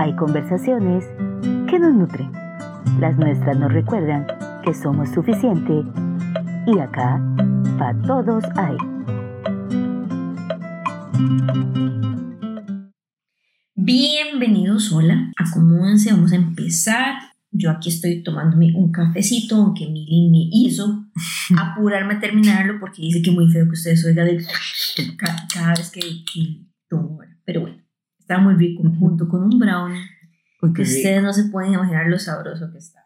hay conversaciones que nos nutren. Las nuestras nos recuerdan que somos suficiente y acá, para todos hay. Bienvenidos, hola, acomódense, vamos a empezar. Yo aquí estoy tomándome un cafecito, aunque Mili me hizo apurarme a terminarlo porque dice que es muy feo que ustedes oigan de cada, vez que, que tomo. Pero bueno, está muy rico junto con un brownie que ustedes no se pueden imaginar lo sabroso que está.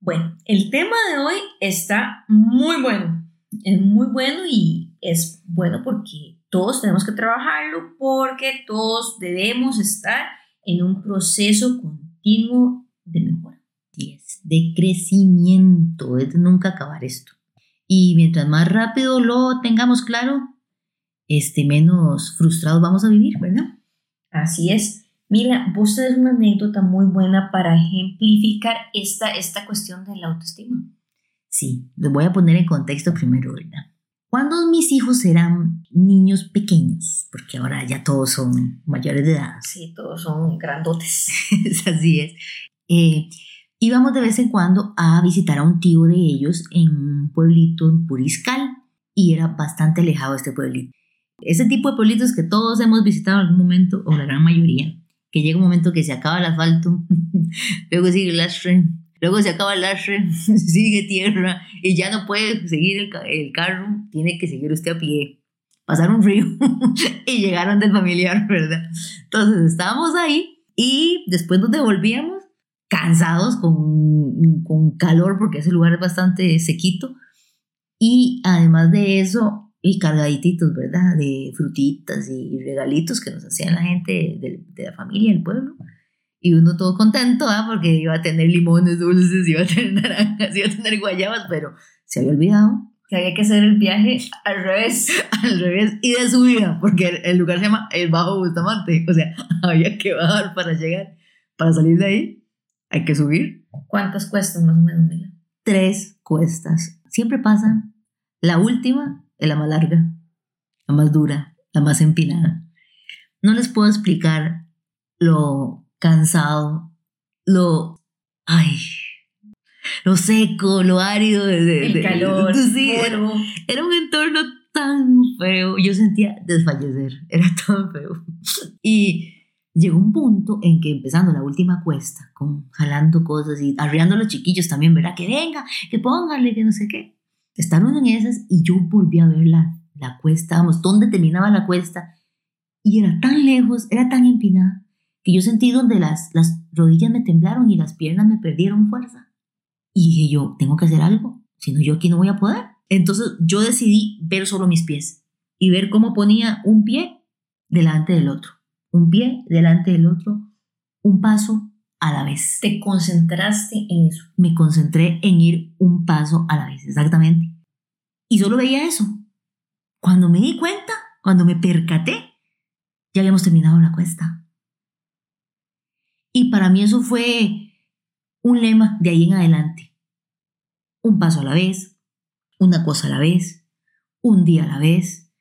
Bueno, el tema de hoy está muy bueno. Es muy bueno y es bueno porque todos tenemos que trabajarlo porque todos debemos estar en un proceso continuo de mejora. es de crecimiento, es de nunca acabar esto. Y mientras más rápido lo tengamos claro, este, menos frustrados vamos a vivir, ¿verdad? Así es. Mira, vos tenés una anécdota muy buena para ejemplificar esta, esta cuestión de la autoestima. Sí, les voy a poner en contexto primero, ¿verdad? Cuando mis hijos eran niños pequeños, porque ahora ya todos son mayores de edad. Sí, todos son grandotes. Así es. Eh, íbamos de vez en cuando a visitar a un tío de ellos en un pueblito en Puriscal y era bastante alejado este pueblito. Ese tipo de pueblitos que todos hemos visitado en algún momento, o la gran mayoría, que llega un momento que se acaba el asfalto, luego sigue el lastre, luego se acaba el lastre, sigue tierra y ya no puede seguir el, el carro, tiene que seguir usted a pie, pasar un río y llegaron del familiar, ¿verdad? Entonces estábamos ahí y después nos devolvíamos cansados con, con calor porque ese lugar es bastante sequito y además de eso y cargadititos, ¿verdad? De frutitas y regalitos que nos hacían la gente de, la familia, del pueblo. Y uno todo contento, ¿ah? Porque iba a tener limones dulces, iba a tener naranjas, iba a tener guayabas, pero se había olvidado. Que había que hacer el viaje al revés. al revés y de subida, porque el lugar se llama el Bajo Bustamante. O sea, había que bajar para llegar. Para salir de ahí, hay que subir. ¿Cuántas cuestas más o menos, Tres cuestas. Siempre pasa. La última es la más larga, la más dura, la más empinada. No les puedo explicar lo cansado, lo... ¡Ay! Lo seco, lo árido. De, el calor, sí, era, era, un entorno tan feo. Yo sentía desfallecer, era tan feo. Y llegó un punto en que empezando la última cuesta, con jalando cosas y arriando a los chiquillos también, ¿verdad? Que venga, que póngale, que no sé qué. Estaban en esas y yo volví a ver la, la cuesta, vamos, dónde terminaba la cuesta. Y era tan lejos, era tan empinada, que yo sentí donde las, las rodillas me temblaron y las piernas me perdieron fuerza. Y dije yo, tengo que hacer algo, si no yo aquí no voy a poder. Entonces yo decidí ver solo mis pies y ver cómo ponía un pie delante del otro, un pie delante del otro, un paso a la vez. Te concentraste en eso. Me concentré en ir un paso a la vez, exactamente. Y solo veía eso. Cuando me di cuenta, cuando me percaté, ya habíamos terminado la cuesta. Y para mí eso fue un lema de ahí en adelante. Un paso a la vez, una cosa a la vez, un día a la vez,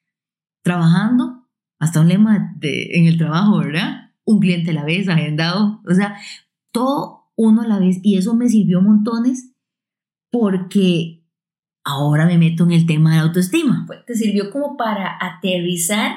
trabajando, hasta un lema de, en el trabajo, ¿verdad? Un cliente a la vez, agendado. O sea, todo uno a la vez y eso me sirvió montones porque ahora me meto en el tema de la autoestima. Pues, te sirvió como para aterrizar,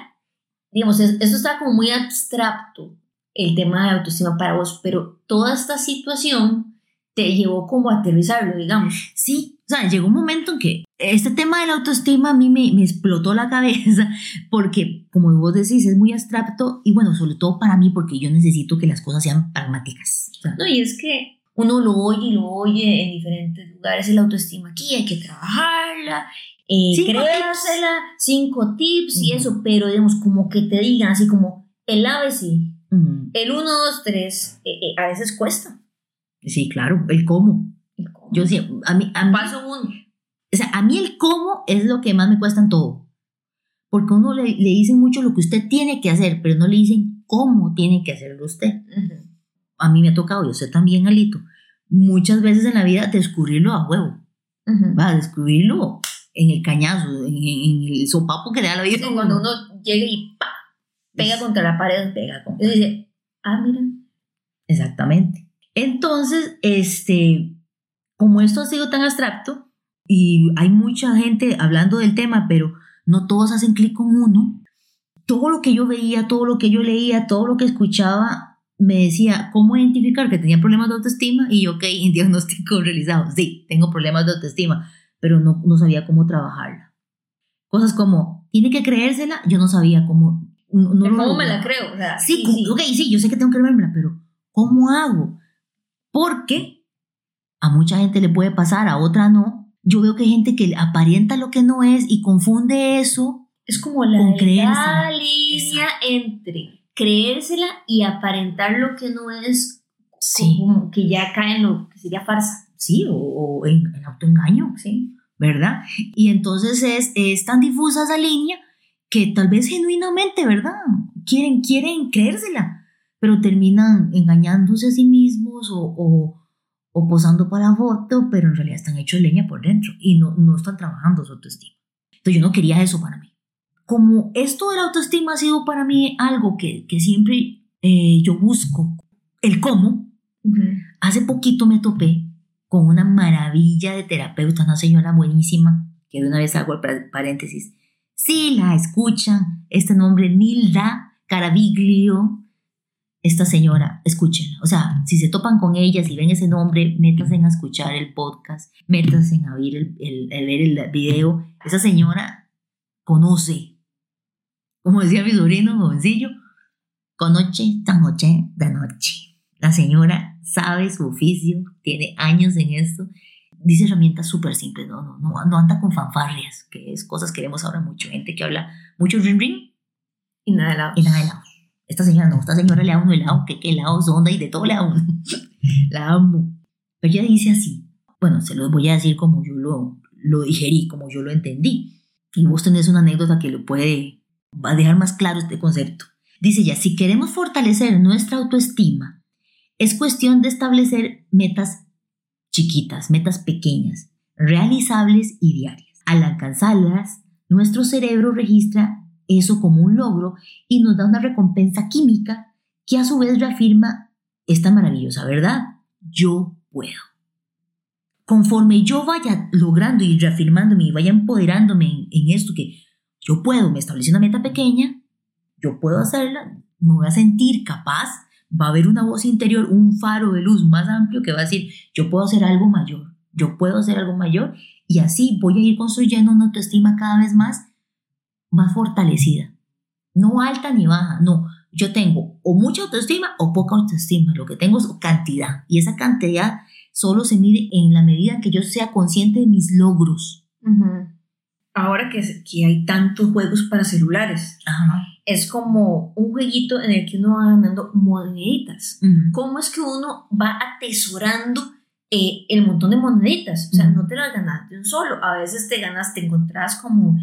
digamos, eso está como muy abstracto, el tema de la autoestima para vos, pero toda esta situación te llevó como a aterrizarlo, digamos. Sí, o sea, llegó un momento en que este tema de la autoestima a mí me, me, explotó la cabeza porque, como vos decís, es muy abstracto y bueno, sobre todo para mí porque yo necesito que las cosas sean pragmáticas. No, y es que uno lo oye y lo oye en diferentes lugares, la autoestima aquí hay que trabajarla, eh, créasela, cinco tips y eso, pero digamos, como que te digan así como el ABC, el 1, 2, 3, a veces cuesta. Sí, claro, el cómo. Yo sí, a mí, a mí, Paso uno. O sea, a mí el cómo es lo que más me cuesta en todo. Porque a uno le, le dicen mucho lo que usted tiene que hacer, pero no le dicen cómo tiene que hacerlo usted a mí me ha tocado, yo sé también, Alito, muchas veces en la vida descubrirlo a huevo, va, descubrirlo en el cañazo, en, el sopapo que le da la vida. cuando uno llega y pa, pega contra la pared, pega. Y dice, ah, mira, Exactamente. Entonces, este, como esto ha sido tan abstracto y hay mucha gente hablando del tema, pero no todos hacen clic con uno, todo lo que yo veía, todo lo que yo leía, todo lo que escuchaba, me decía cómo identificar que tenía problemas de autoestima y yo, ok, diagnóstico realizado, sí, tengo problemas de autoestima, pero no, no sabía cómo trabajarla. Cosas como, tiene que creérsela, yo no sabía cómo. No, ¿Cómo me la creo? sí, sí, ok, sí, yo sé que tengo que creérmela, pero ¿cómo hago? Porque a mucha gente le puede pasar, a otra no. Yo veo que hay gente que aparenta lo que no es y confunde eso es como la línea entre creérsela y aparentar lo que no es, sí. como que ya cae en lo que sería farsa. Sí, o, en, autoengaño, sí, ¿verdad? Y entonces es, es tan difusa esa línea que tal vez genuinamente, ¿verdad? Quieren, quieren creérsela, pero terminan engañándose a sí mismos o, o, o posando para foto, pero en realidad están hechos leña por dentro y no, no están trabajando su autoestima. Entonces yo no quería eso para mí como esto de la autoestima ha sido para mí algo que, que siempre eh, yo busco, el cómo, hace poquito me topé con una maravilla de terapeuta, una señora buenísima, que de una vez hago el paréntesis. Si la escuchan, este nombre Nilda Caraviglio, esta señora, escúchenla. O sea, si se topan con ella, si ven ese nombre, métanse a escuchar el podcast, métanse a ver el, el, el, ver el video. Esa señora conoce como decía mi sobrino jovencillo, conoce esta noche de noche. La señora sabe su oficio, tiene años en esto, dice herramientas súper simples, no, no, no, no anda con fanfarrias, que es cosas que vemos ahora mucho, gente que habla mucho ring ring y nada de lado. Y nada de lado. Esta señora no, esta señora le da uno helado, que qué helado onda y de todo le da uno. la amo. Pero ella dice así, bueno, se lo voy a decir como yo lo, lo digerí, como yo lo entendí. Y vos tenés una anécdota que lo puede va a dejar más claro este concepto. Dice ya, si queremos fortalecer nuestra autoestima, es cuestión de establecer metas chiquitas, metas pequeñas, realizables y diarias. Al alcanzarlas, nuestro cerebro registra eso como un logro y nos da una recompensa química que a su vez reafirma esta maravillosa verdad. Yo puedo. Conforme yo vaya logrando y reafirmándome y vaya empoderándome en, en esto que yo puedo, me establecí una meta pequeña, yo puedo hacerla, me voy a sentir capaz, va a haber una voz interior, un faro de luz más amplio que va a decir, yo puedo hacer algo mayor, yo puedo hacer algo mayor y así voy a ir construyendo una autoestima cada vez más, más fortalecida. No alta ni baja, no. Yo tengo o mucha autoestima o poca autoestima. Lo que tengo es cantidad. Y esa cantidad solo se mide en la medida que yo sea consciente de mis logros ahora que, que hay tantos juegos para celulares. Es como un jueguito en el que uno va ganando moneditas. ¿Cómo es que uno va atesorando eh, el montón de moneditas? O sea, no te las ganas de un solo. A veces te ganas, te encontrás como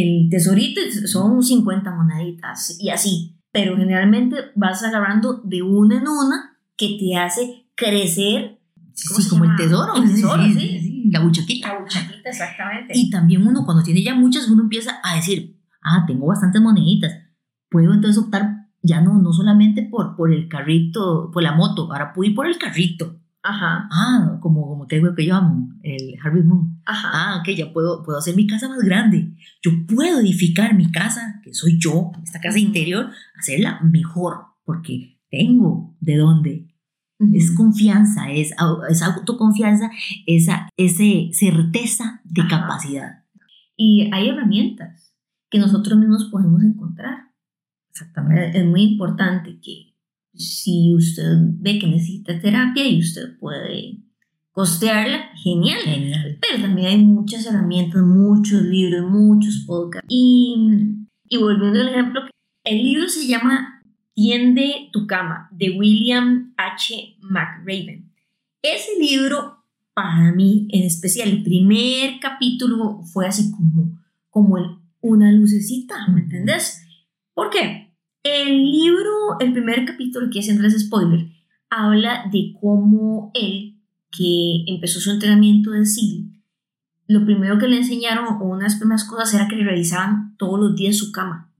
el tesorito son 50 moneditas y así. Pero generalmente vas agarrando de una en una que te hace crecer. Sí, como el tesoro. El tesoro, sí la buchaquita. La buchaquita, exactamente. Y también uno, cuando tiene ya muchas, uno empieza a decir, ah, tengo bastantes moneditas. Puedo entonces optar ya no, no solamente por, por el carrito, por la moto, ahora puedo ir por el carrito. Ajá. Ah, como, como te digo que yo amo, el Harvey Moon. Ajá. Ah, ok, ya puedo, puedo hacer mi casa más grande. Yo puedo edificar mi casa, que soy yo, esta casa interior, hacerla mejor, porque tengo de dónde. Es confianza, es, es autoconfianza, esa ese certeza de capacidad. Y hay herramientas que nosotros mismos podemos encontrar. Exactamente. Es muy importante que si usted ve que necesita terapia y usted puede costearla, genial. Genial. Pero también hay muchas herramientas, muchos libros, muchos podcasts. Y, y volviendo al ejemplo, el libro se llama Tiende tu cama, de William H. McRaven. Ese libro, para mí en especial, el primer capítulo fue así como, como una lucecita, ¿me entendés? ¿Por qué? El libro, el primer capítulo, que haciéndoles spoiler, habla de cómo él, que empezó su entrenamiento de SEAL, lo primero que le enseñaron, o unas primeras cosas, era que le revisaban todos los días su cama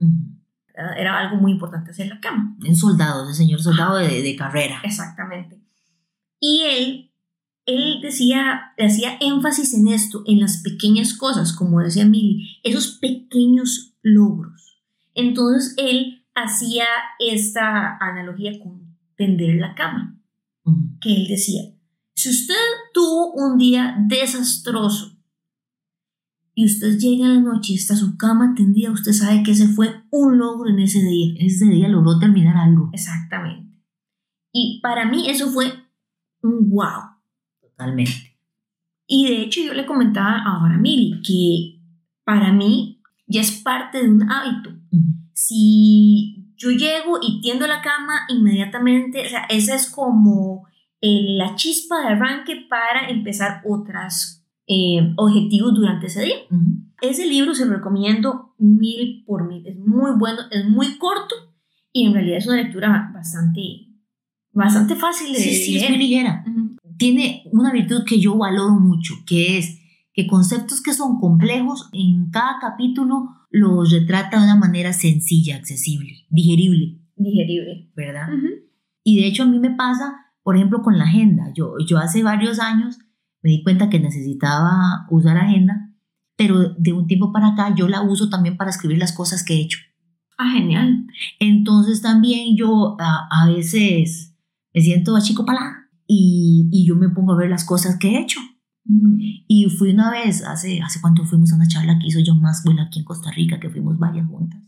¿verdad? Era algo muy importante hacer la cama. Un soldado, ese señor soldado de, de carrera. Exactamente. Y él, él decía, hacía énfasis en esto, en las pequeñas cosas, como decía Milly, esos pequeños logros. Entonces él hacía esta analogía con tender la cama, Mm. que él decía, si usted tuvo un día desastroso y usted llega en la noche y está su cama tendida, usted sabe que ese fue un logro en ese día. Ese día logró terminar algo. Exactamente. Y para mí eso fue un wow. Totalmente. Y de hecho yo le comentaba ahora a Mili que para mí ya es parte de un hábito. Mm. Si yo llego y tiendo la cama inmediatamente, o sea, esa es como eh, la chispa de arranque para empezar otros objetivos durante ese día. Mm. Ese libro se lo recomiendo mil por mil. Es muy bueno, es muy corto y en realidad es una lectura bastante, bastante fácil de Sí, sí, es muy ligera. Tiene una virtud que yo valoro mucho, que es que conceptos que son complejos, en cada capítulo los retrata de una manera sencilla, accesible, digerible, Digerible. ¿verdad? Y de hecho a mí me pasa, por ejemplo, con la agenda. Yo, yo hace varios años me di cuenta que necesitaba usar agenda, pero de un tiempo para acá yo la uso también para escribir las cosas que he hecho. Ah, genial. Entonces también yo a, a veces me siento a chico palá y, y yo me pongo a ver las cosas que he hecho. Mm. Y fui una vez, hace, hace cuánto fuimos a una charla que hizo John Maxwell aquí en Costa Rica, que fuimos varias juntas.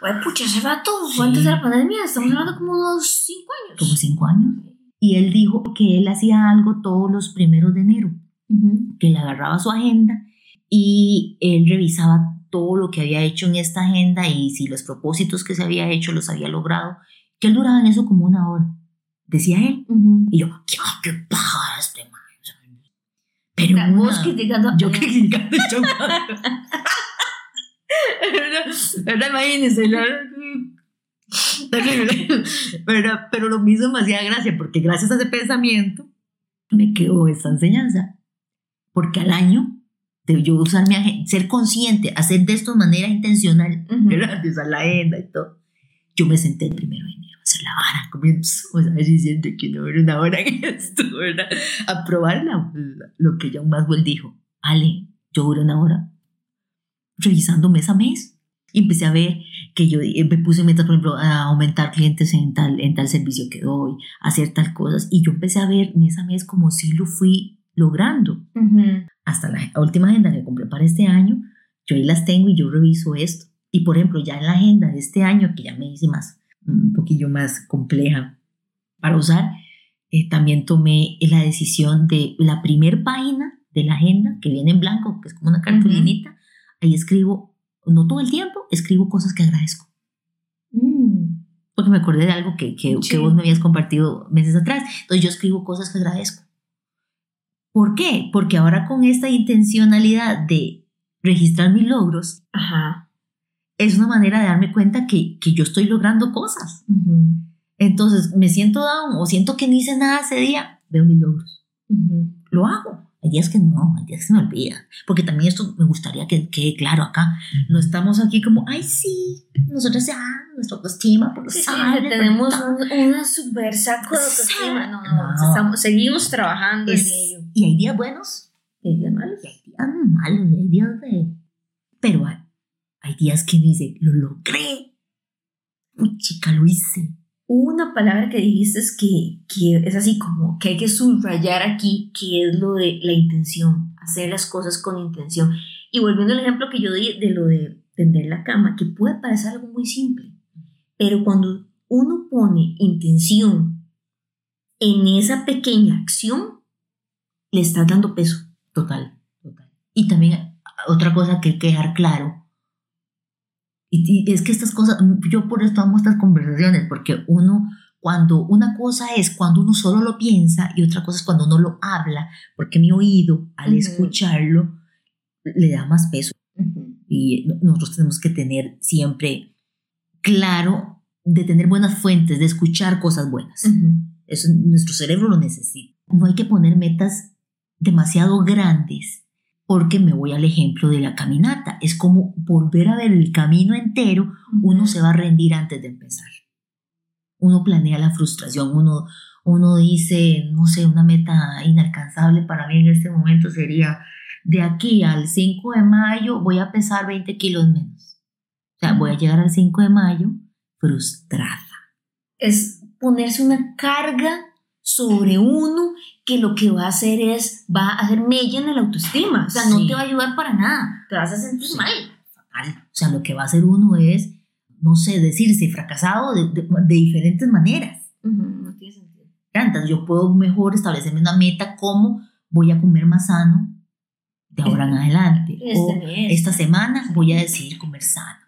Pues pucha, hace rato, Sí. antes de la pandemia, estamos hablando como unos cinco años. como cinco años. Y él dijo que él hacía algo todos los primeros de enero, que le agarraba su agenda y él revisaba todo lo que había hecho en esta agenda y si los propósitos que se había hecho los había logrado, que él duraba en eso como una hora, decía él. Ujú. Y yo, ¿qué, qué paja este man? Pero Vos una- criticando a- yo criticando a John Maxwell. ¿Verdad? Imagínense. la- Terrible. Pero, pero lo mismo me hacía gracia, porque gracias a ese pensamiento me quedó esta enseñanza. Porque al año de yo usar mi ser consciente, hacer de esto de manera intencional. De usar la agenda y todo. Yo me senté el primero hacer la vara, comiendo, o sea, diciendo que no era una hora en esto, ¿verdad? A probar la- la- lo que John Maxwell dijo. Ale, yo duré una hora revisando mes a mes. Y empecé a ver que yo eh, me puse metas, por ejemplo, a aumentar clientes en tal, en tal servicio que doy, hacer tal cosas. Y yo empecé a ver mes a mes como si lo fui logrando. Ujú. Hasta la última agenda que compré para este año, yo ahí las tengo y yo reviso esto. Y por ejemplo, ya en la agenda de este año, que ya me hice más, un poquillo más compleja para usar, eh, también tomé la decisión de la primer página de la agenda, que viene en blanco, que es como una cartulinita, ahí escribo, no todo el tiempo, escribo cosas que agradezco. Mm. Porque me acordé de algo que, que, Sí. que vos me habías compartido meses atrás. Entonces yo escribo cosas que agradezco. ¿Por qué? Porque ahora con esta intencionalidad de registrar mis logros, Ajá. Es una manera de darme cuenta que, que yo estoy logrando cosas. Ujú. Entonces me siento down o siento que no hice nada ese día, veo mis logros. Ujú. Lo hago. Hay días que no, hay días que se me olvida. Porque también esto me gustaría que quede claro acá. No estamos aquí como, ay, sí, nosotros ya, nuestra autoestima por los Sí, tenemos por tal". un, una super saco de autoestima. No, no, No. estamos- seguimos trabajando Es- en ello. y hay días buenos ¿Y días malos? y hay días malos, y hay días de... Pero hay, hay días que me dice, lo logré. Uy, chica, lo hice. Una palabra que dijiste es que, que es así como que hay que subrayar aquí, que es lo de la intención, hacer las cosas con intención. Y volviendo al ejemplo que yo di de lo de tender la cama, que puede parecer algo muy simple, pero cuando uno pone intención en esa pequeña acción, le estás dando peso. Total, total. Y también otra cosa que hay que dejar claro, y, y es que estas cosas, yo por esto amo estas conversaciones, porque uno, cuando una cosa es cuando uno solo lo piensa y otra cosa es cuando uno lo habla, porque mi oído al escucharlo le da más peso. Y no- nosotros tenemos que tener siempre claro de tener buenas fuentes, de escuchar cosas buenas. Eso nuestro cerebro lo necesita. No hay que poner metas demasiado grandes porque me voy al ejemplo de la caminata. Es como volver a ver el camino entero, uno se va a rendir antes de empezar. Uno planea la frustración, uno, uno dice, no sé, una meta inalcanzable para mí en este momento sería, de aquí al 5 de mayo voy a pesar 20 kilos menos. O sea, voy a llegar al 5 de mayo frustrada. Es ponerse una carga sobre uno que lo que va a hacer es, va a hacer mella en la autoestima. O sea, no te va a ayudar para nada. Te vas a sentir mal. O sea, lo que va a hacer uno es, no sé, decirse fracasado de, diferentes maneras. no tiene sentido. Entonces yo puedo mejor establecerme una meta como voy a comer más sano de ahora en adelante. o esta semana voy a decidir comer sano.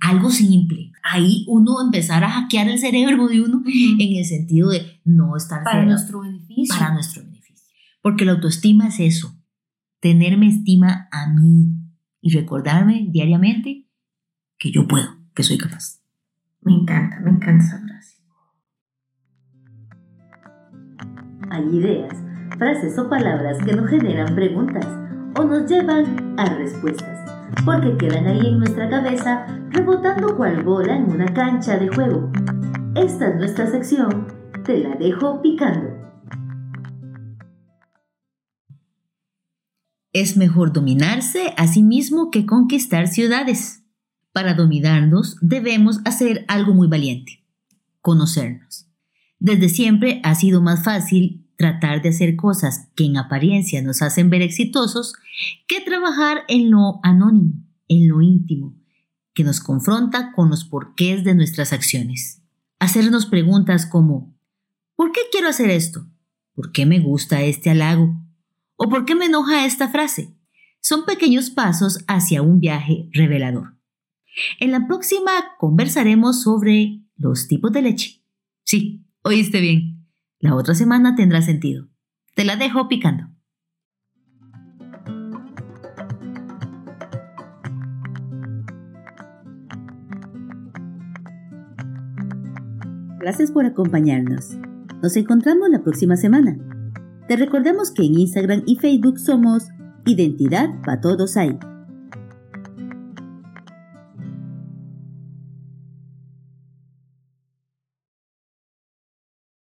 Algo simple. Ahí uno empezar a hackear el cerebro de uno en el sentido de no estar... Para nuestro beneficio. Para nuestro beneficio. Porque la autoestima es eso. Tenerme estima a mí y recordarme diariamente que yo puedo, que soy capaz. Me encanta, me encanta esa frase. Hay ideas, frases o palabras que nos generan preguntas o nos llevan a respuestas, porque quedan ahí en nuestra cabeza rebotando cual bola en una cancha de juego. Esta es nuestra sección, te la dejo picando. Es mejor dominarse a sí mismo que conquistar ciudades. Para dominarnos debemos hacer algo muy valiente, conocernos. Desde siempre ha sido más fácil tratar de hacer cosas que en apariencia nos hacen ver exitosos que trabajar en lo anónimo, en lo íntimo, que nos confronta con los porqués de nuestras acciones. Hacernos preguntas como ¿por qué quiero hacer esto? ¿Por qué me gusta este halago? ¿O por qué me enoja esta frase? Son pequeños pasos hacia un viaje revelador. En la próxima conversaremos sobre los tipos de leche. Sí, Oíste bien. La otra semana tendrá sentido. Te la dejo picando. Gracias por acompañarnos. Nos encontramos la próxima semana. Te recordamos que en Instagram y Facebook somos Identidad para Todos Hay.